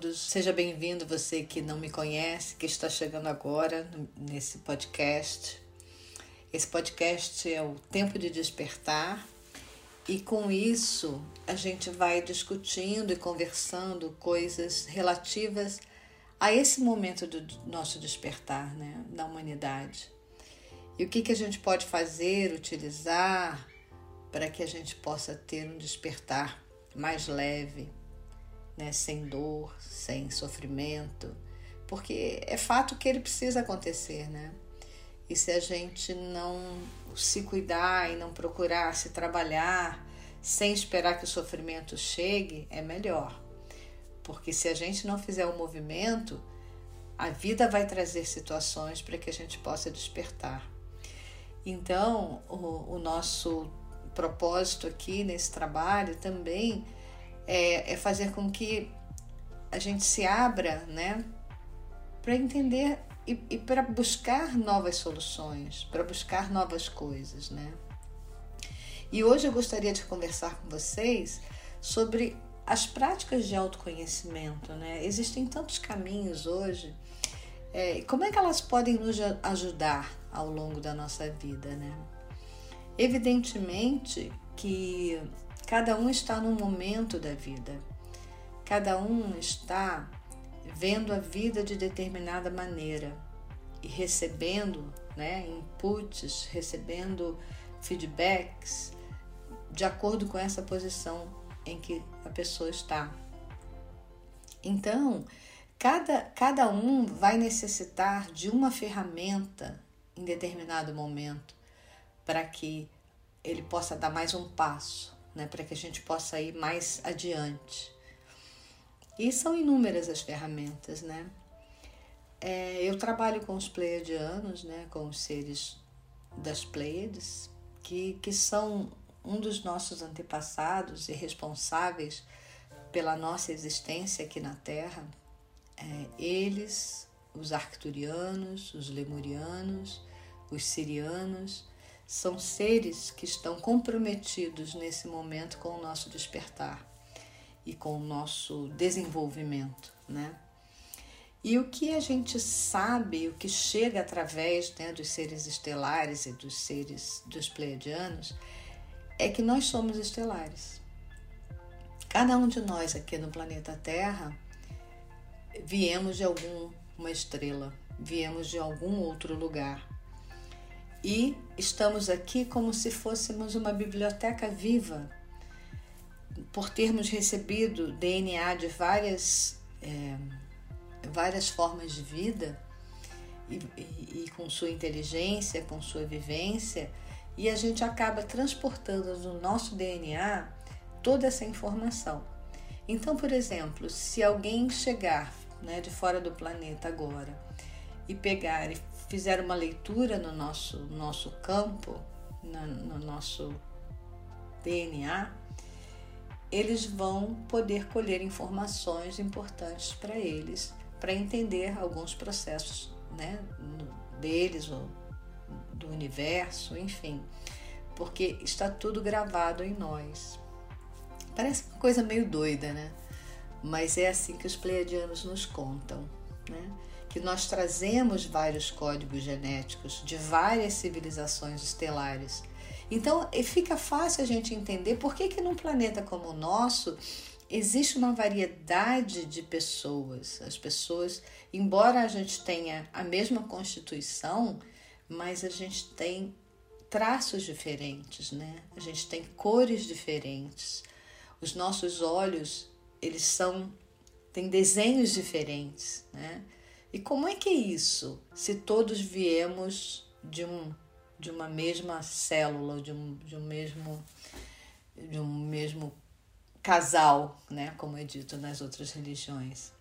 todos. Seja bem-vindo você que não me conhece, que está chegando agora nesse podcast. Esse podcast é o Tempo de Despertar e com isso a gente vai discutindo e conversando coisas relativas a esse momento do nosso despertar, né, da humanidade. E o que, que a gente pode fazer, utilizar para que a gente possa ter um despertar mais leve, né, sem dor, sem sofrimento, porque é fato que ele precisa acontecer, né? E se a gente não se cuidar e não procurar se trabalhar sem esperar que o sofrimento chegue, é melhor. Porque se a gente não fizer o movimento, a vida vai trazer situações para que a gente possa despertar. Então, o, o nosso propósito aqui nesse trabalho também é, é fazer com que a gente se abra, né, para entender e, e para buscar novas soluções, para buscar novas coisas, né? E hoje eu gostaria de conversar com vocês sobre as práticas de autoconhecimento, né? Existem tantos caminhos hoje. É, como é que elas podem nos ajudar ao longo da nossa vida, né? Evidentemente que cada um está num momento da vida, cada um está vendo a vida de determinada maneira e recebendo né, inputs, recebendo feedbacks de acordo com essa posição em que a pessoa está. Então, cada, cada um vai necessitar de uma ferramenta em determinado momento para que ele possa dar mais um passo, né, para que a gente possa ir mais adiante. E são inúmeras as ferramentas, né? É, eu trabalho com os pleiadianos, né, com os seres das Pleiades, que, que são um dos nossos antepassados e responsáveis pela nossa existência aqui na Terra. É, eles, os arcturianos, os lemurianos, os sirianos, são seres que estão comprometidos nesse momento com o nosso despertar e com o nosso desenvolvimento, né? E o que a gente sabe, o que chega através né, dos seres estelares e dos seres dos pleiadianos, é que nós somos estelares. Cada um de nós aqui no planeta Terra viemos de alguma estrela, viemos de algum outro lugar. E estamos aqui como se fôssemos uma biblioteca viva por termos recebido DNA de várias, é, várias formas de vida e, e, e, com sua inteligência, com sua vivência, e a gente acaba transportando no nosso DNA toda essa informação. Então, por exemplo, se alguém chegar né, de fora do planeta agora e pegar e fizer uma leitura no nosso, nosso campo, no, no nosso DNA, eles vão poder colher informações importantes para eles, para entender alguns processos né, deles, ou do universo, enfim, porque está tudo gravado em nós. Parece uma coisa meio doida, né? Mas é assim que os pleiadianos nos contam, né? Que nós trazemos vários códigos genéticos de várias civilizações estelares então, fica fácil a gente entender por que, que num planeta como o nosso existe uma variedade de pessoas. As pessoas, embora a gente tenha a mesma constituição, mas a gente tem traços diferentes, né? A gente tem cores diferentes. Os nossos olhos, eles são têm desenhos diferentes, né? E como é que é isso? Se todos viemos de um de uma mesma célula, de um, de um mesmo de um mesmo casal, né, como é dito nas outras religiões.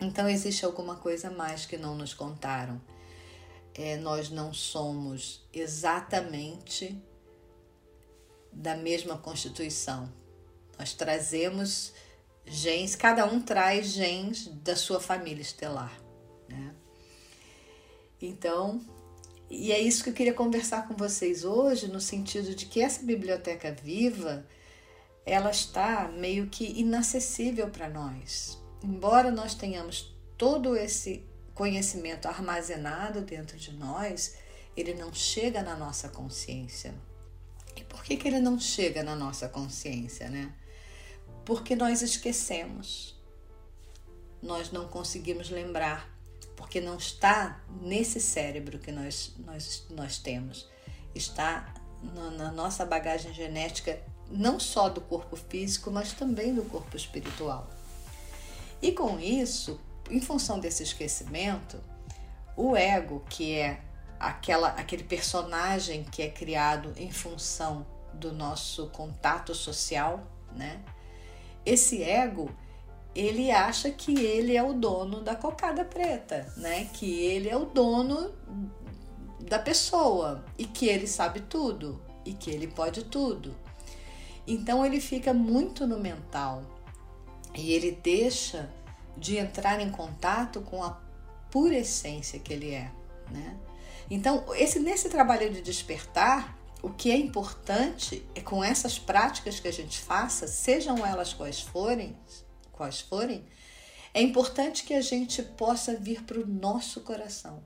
Então existe alguma coisa mais que não nos contaram. É, nós não somos exatamente da mesma constituição. Nós trazemos genes, cada um traz genes da sua família estelar. Né? Então, e é isso que eu queria conversar com vocês hoje, no sentido de que essa biblioteca viva, ela está meio que inacessível para nós. embora nós tenhamos todo esse conhecimento armazenado dentro de nós, ele não chega na nossa consciência. E por que, que ele não chega na nossa consciência, né? Porque nós esquecemos, nós não conseguimos lembrar, porque não está nesse cérebro que nós, nós, nós temos, está na, na nossa bagagem genética, não só do corpo físico, mas também do corpo espiritual. E com isso, em função desse esquecimento, o ego, que é aquela, aquele personagem que é criado em função do nosso contato social, né? Esse ego, ele acha que ele é o dono da cocada preta, né? Que ele é o dono da pessoa e que ele sabe tudo e que ele pode tudo. Então ele fica muito no mental e ele deixa de entrar em contato com a pura essência que ele é, né? Então, esse, nesse trabalho de despertar, o que é importante é com essas práticas que a gente faça, sejam elas quais forem, quais forem, é importante que a gente possa vir para o nosso coração,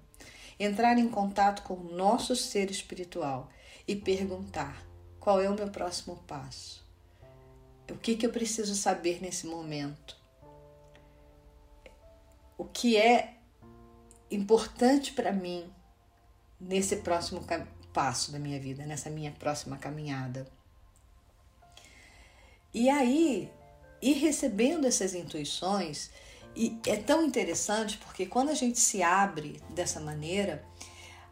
entrar em contato com o nosso ser espiritual e perguntar qual é o meu próximo passo. O que, que eu preciso saber nesse momento? O que é importante para mim nesse próximo passo da minha vida, nessa minha próxima caminhada. E aí, ir recebendo essas intuições, e é tão interessante porque quando a gente se abre dessa maneira,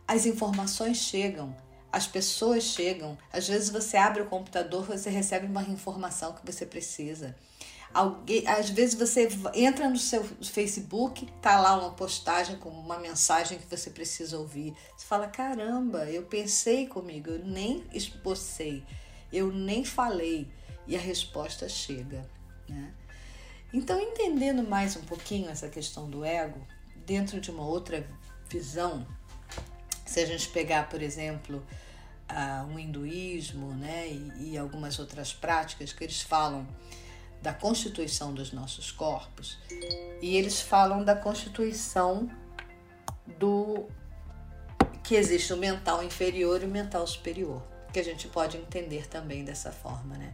as informações chegam, as pessoas chegam. Às vezes você abre o computador, você recebe uma informação que você precisa. Alguém, às vezes você entra no seu Facebook, tá lá uma postagem com uma mensagem que você precisa ouvir. Você fala: caramba, eu pensei comigo, eu nem expostei, eu nem falei. E a resposta chega. Né? Então, entendendo mais um pouquinho essa questão do ego, dentro de uma outra visão, se a gente pegar, por exemplo, uh, o hinduísmo né, e, e algumas outras práticas que eles falam da constituição dos nossos corpos e eles falam da constituição do que existe o mental inferior e o mental superior, que a gente pode entender também dessa forma, né?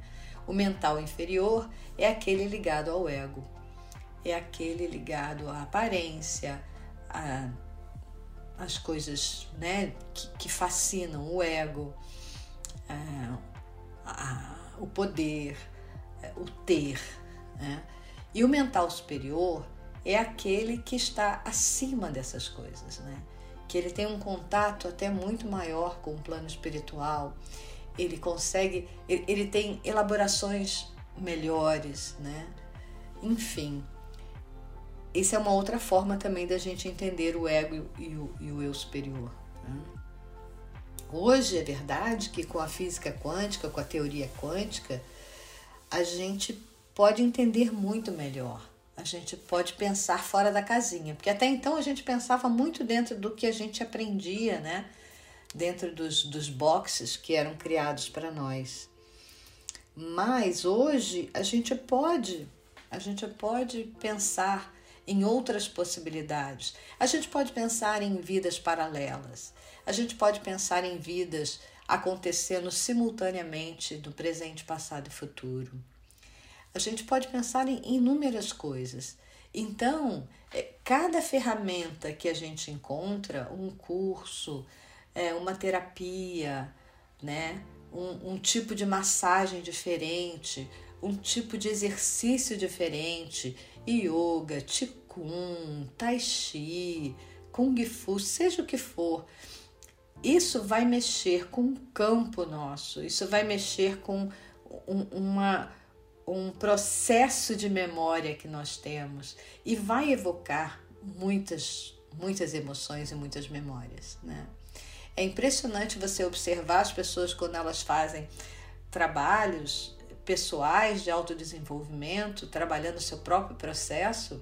O mental inferior é aquele ligado ao ego, é aquele ligado à aparência, a, as coisas né, que, que fascinam o ego, a, a, o poder, o ter. Né? E o mental superior é aquele que está acima dessas coisas, né? que ele tem um contato até muito maior com o plano espiritual, ele consegue, ele, ele tem elaborações melhores, né? Enfim, isso é uma outra forma também da gente entender o ego e o, e o eu superior. Né? Hoje é verdade que com a física quântica, com a teoria quântica, a gente pode entender muito melhor. A gente pode pensar fora da casinha, porque até então a gente pensava muito dentro do que a gente aprendia, né? Dentro dos, dos boxes que eram criados para nós. Mas hoje a gente pode, a gente pode pensar em outras possibilidades. A gente pode pensar em vidas paralelas. A gente pode pensar em vidas acontecendo simultaneamente do presente, passado e futuro. A gente pode pensar em inúmeras coisas. Então, é, cada ferramenta que a gente encontra, um curso, é, uma terapia, né? Um, um tipo de massagem diferente, um tipo de exercício diferente, yoga, qigong, tai chi, kung fu, seja o que for, isso vai mexer com o campo nosso, isso vai mexer com um, uma, um processo de memória que nós temos e vai evocar muitas, muitas emoções e muitas memórias. Né? É impressionante você observar as pessoas quando elas fazem trabalhos pessoais de autodesenvolvimento, trabalhando o seu próprio processo,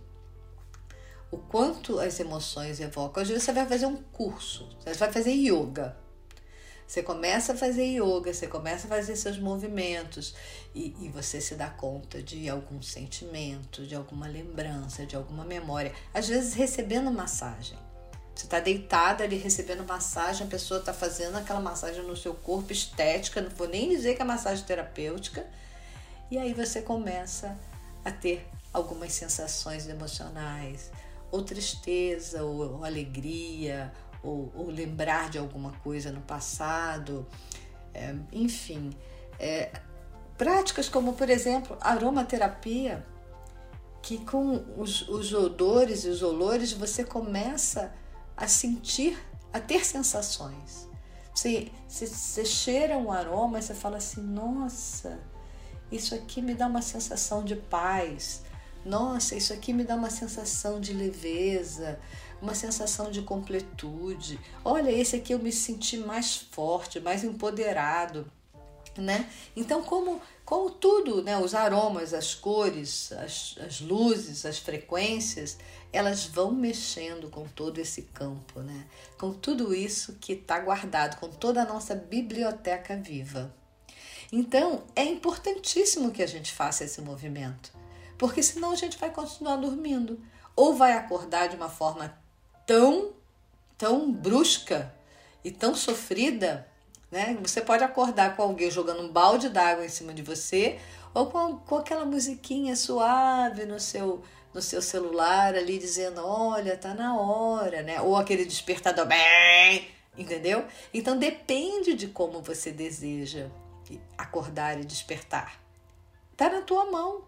o quanto as emoções evocam. Às vezes você vai fazer um curso, você vai fazer yoga. Você começa a fazer yoga, você começa a fazer seus movimentos e, e você se dá conta de algum sentimento, de alguma lembrança, de alguma memória. Às vezes recebendo massagem. Você está deitada ali recebendo massagem, a pessoa está fazendo aquela massagem no seu corpo estética, não vou nem dizer que é massagem terapêutica, e aí você começa a ter algumas sensações emocionais, ou tristeza, ou, ou alegria, ou, ou, lembrar de alguma coisa no passado, é, enfim. É, práticas como, por exemplo, aromaterapia, que com os, os odores e os olores você começa a sentir, a ter sensações. Você, você, você cheira um aroma e você fala assim: nossa, isso aqui me dá uma sensação de paz. Nossa, isso aqui me dá uma sensação de leveza, uma sensação de completude. Olha, esse aqui eu me senti mais forte, mais empoderado, né? Então, como, como tudo, né? Os aromas, as cores, as, as luzes, as frequências, elas vão mexendo com todo esse campo, né? Com tudo isso que está guardado, com toda a nossa biblioteca viva. Então, é importantíssimo que a gente faça esse movimento, porque senão a gente vai continuar dormindo ou vai acordar de uma forma tão, tão brusca e tão sofrida, né? Você pode acordar com alguém jogando um balde d'água em cima de você ou com, com aquela musiquinha suave no seu no seu celular ali dizendo, olha, tá na hora, né? Ou aquele despertador, bem, entendeu? Então depende de como você deseja acordar e despertar. Tá na tua mão.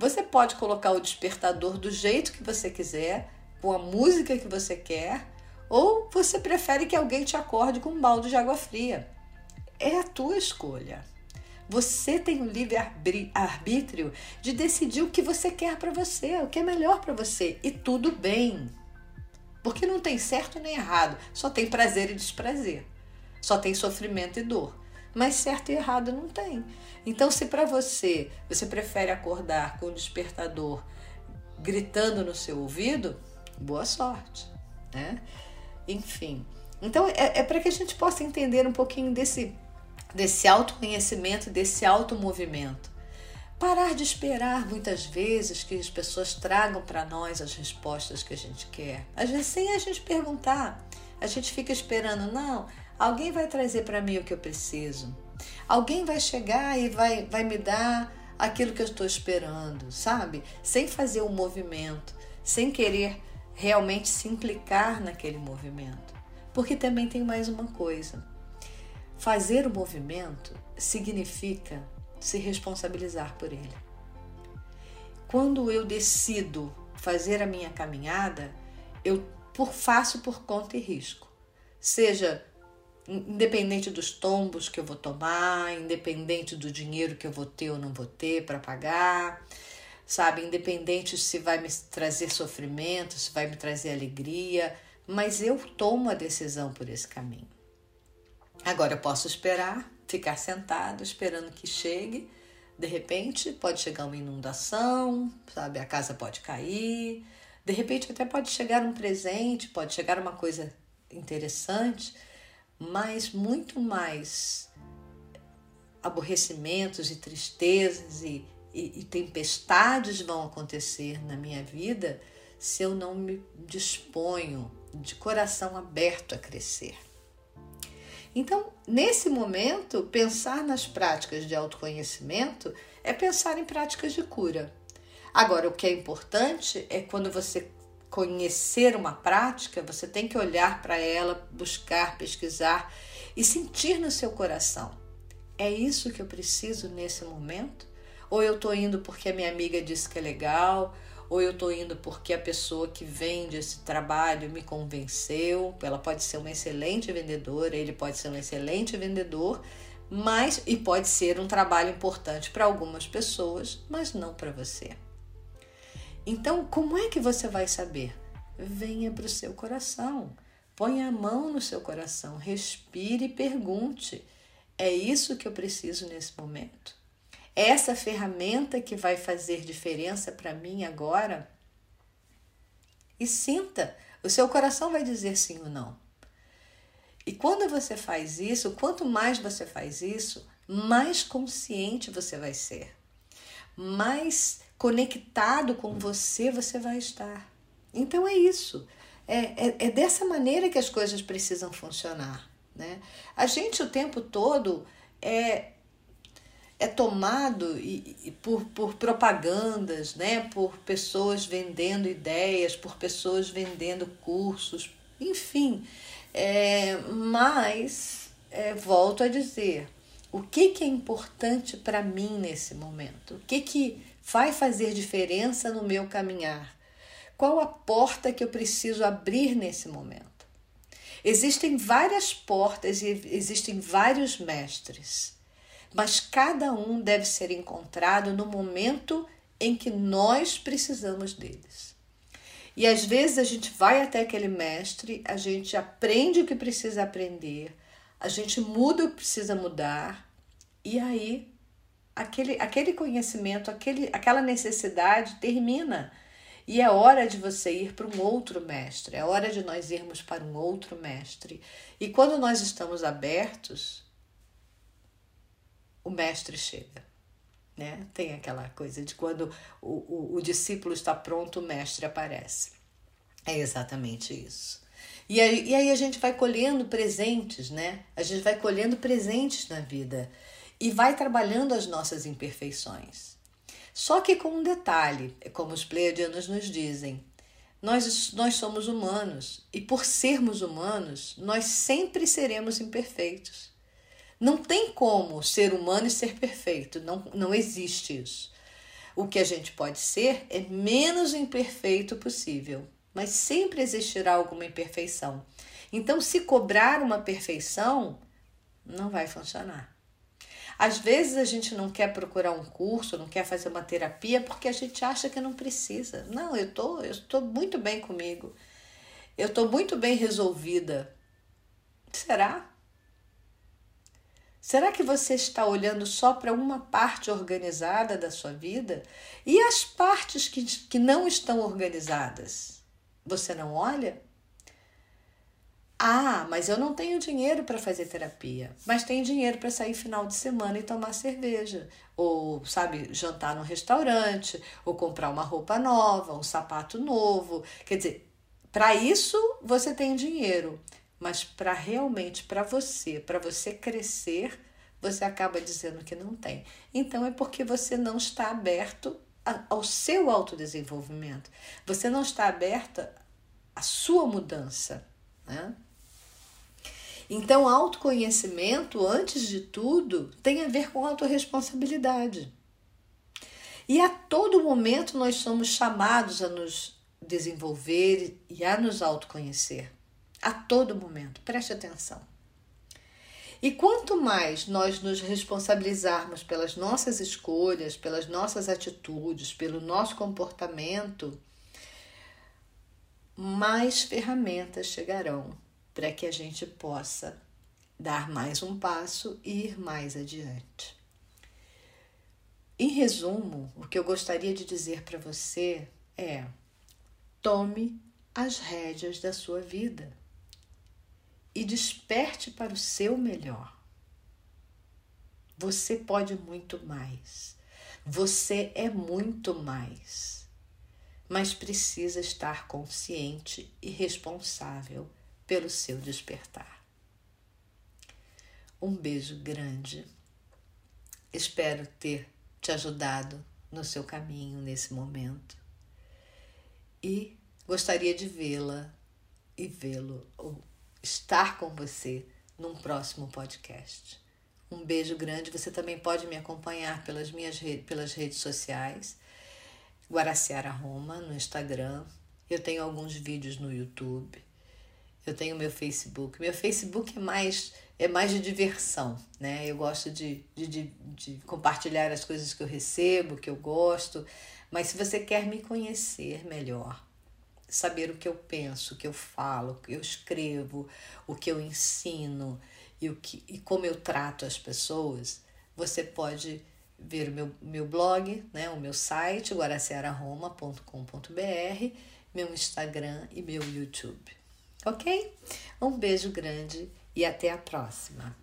Você pode colocar o despertador do jeito que você quiser, com a música que você quer, ou você prefere que alguém te acorde com um balde de água fria. É a tua escolha. Você tem o livre arbítrio de decidir o que você quer para você, o que é melhor para você, e tudo bem. Porque não tem certo nem errado, só tem prazer e desprazer. Só tem sofrimento e dor. Mas certo e errado não tem. Então, se para você você prefere acordar com o despertador gritando no seu ouvido, boa sorte, né? Enfim. Então, é, é para que a gente possa entender um pouquinho desse, desse autoconhecimento, desse automovimento. Parar de esperar muitas vezes que as pessoas tragam para nós as respostas que a gente quer. Às vezes, sem a gente perguntar, a gente fica esperando, não, alguém vai trazer para mim o que eu preciso. Alguém vai chegar e vai, vai me dar aquilo que eu estou esperando, sabe? Sem fazer o um movimento, sem querer realmente se implicar naquele movimento. Porque também tem mais uma coisa. Fazer o movimento significa se responsabilizar por ele. Quando eu decido fazer a minha caminhada, eu por faço por conta e risco. Seja independente dos tombos que eu vou tomar, independente do dinheiro que eu vou ter ou não vou ter para pagar, sabe? Independente se vai me trazer sofrimento, se vai me trazer alegria, mas eu tomo a decisão por esse caminho. Agora eu posso esperar, ficar sentado esperando que chegue. De repente pode chegar uma inundação, sabe? A casa pode cair. De repente até pode chegar um presente, pode chegar uma coisa interessante, mas muito mais aborrecimentos e tristezas e e, e tempestades vão acontecer na minha vida se eu não me disponho de coração aberto a crescer. Então, nesse momento, pensar nas práticas de autoconhecimento é pensar em práticas de cura. Agora, o que é importante é quando você conhecer uma prática, você tem que olhar para ela, buscar, pesquisar e sentir no seu coração. É isso que eu preciso nesse momento? Ou eu tô indo porque a minha amiga disse que é legal, ou eu tô indo porque a pessoa que vende esse trabalho me convenceu. Ela pode ser uma excelente vendedora, ele pode ser um excelente vendedor, mas e pode ser um trabalho importante para algumas pessoas, mas não para você. Então, como é que você vai saber? Venha para o seu coração. Ponha a mão no seu coração, respire e pergunte: é isso que eu preciso nesse momento? Essa ferramenta que vai fazer diferença para mim agora? E sinta, o seu coração vai dizer sim ou não. E quando você faz isso, quanto mais você faz isso, mais consciente você vai ser, mais conectado com você você vai estar. Então é isso. É, é, é dessa maneira que as coisas precisam funcionar. Né? A gente o tempo todo é, é tomado e, e por, por propagandas, né? por pessoas vendendo ideias, por pessoas vendendo cursos, enfim. É, mas, é, volto a dizer, o que, que é importante para mim nesse momento? O que, que vai fazer diferença no meu caminhar? Qual a porta que eu preciso abrir nesse momento? Existem várias portas e existem vários mestres, mas cada um deve ser encontrado no momento em que nós precisamos deles. E às vezes a gente vai até aquele mestre, a gente aprende o que precisa aprender, a gente muda o que precisa mudar, e aí aquele, aquele conhecimento, aquele, aquela necessidade termina. E é hora de você ir para um outro mestre, é hora de nós irmos para um outro mestre. E quando nós estamos abertos, o mestre chega. Né? Tem aquela coisa de quando o, o, o discípulo está pronto, o mestre aparece. É exatamente isso. E aí, e aí a gente vai colhendo presentes, né? A gente vai colhendo presentes na vida e vai trabalhando as nossas imperfeições. Só que com um detalhe, é como os pleiadianos nos dizem, nós, nós somos humanos e por sermos humanos, nós sempre seremos imperfeitos. Não tem como ser humano e ser perfeito, não, não existe isso. O que a gente pode ser é menos imperfeito possível, mas sempre existirá alguma imperfeição. Então, se cobrar uma perfeição, não vai funcionar. Às vezes a gente não quer procurar um curso, não quer fazer uma terapia porque a gente acha que não precisa. Não, eu tô, eu estou muito bem comigo. Eu estou muito bem resolvida. Será? Será que você está olhando só para uma parte organizada da sua vida? E as partes que, que não estão organizadas? Você não olha? Ah, mas eu não tenho dinheiro para fazer terapia, mas tenho dinheiro para sair final de semana e tomar cerveja, ou sabe, jantar num restaurante, ou comprar uma roupa nova, um sapato novo. Quer dizer, para isso você tem dinheiro, mas para realmente para você, para você crescer, você acaba dizendo que não tem. Então é porque você não está aberto ao seu autodesenvolvimento. Você não está aberta à sua mudança, né? Então, autoconhecimento, antes de tudo, tem a ver com autorresponsabilidade. E a todo momento nós somos chamados a nos desenvolver e a nos autoconhecer. A todo momento, preste atenção. E quanto mais nós nos responsabilizarmos pelas nossas escolhas, pelas nossas atitudes, pelo nosso comportamento, mais ferramentas chegarão para que a gente possa dar mais um passo e ir mais adiante. Em resumo, o que eu gostaria de dizer para você é: tome as rédeas da sua vida e desperte para o seu melhor. Você pode muito mais. Você é muito mais. Mas precisa estar consciente e responsável pelo seu despertar. Um beijo grande. Espero ter te ajudado no seu caminho nesse momento e gostaria de vê-la e vê-lo estar com você num próximo podcast. Um beijo grande. Você também pode me acompanhar pelas minhas redes, pelas redes sociais. Guaraciara Roma no Instagram. Eu tenho alguns vídeos no YouTube. Eu tenho meu Facebook. Meu Facebook é mais é mais de diversão, né? Eu gosto de, de, de, de compartilhar as coisas que eu recebo, que eu gosto. Mas se você quer me conhecer melhor, saber o que eu penso, o que eu falo, o que eu escrevo, o que eu ensino e, o que, e como eu trato as pessoas, você pode ver o meu, meu blog, né, o meu site, guaraciararoma.com.br, meu Instagram e meu YouTube ok? Um beijo grande e até a próxima.